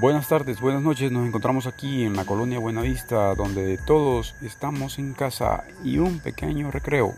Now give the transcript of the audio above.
Buenas tardes, buenas noches. Nos encontramos aquí en la colonia Buenavista, donde todos estamos en casa y un pequeño recreo.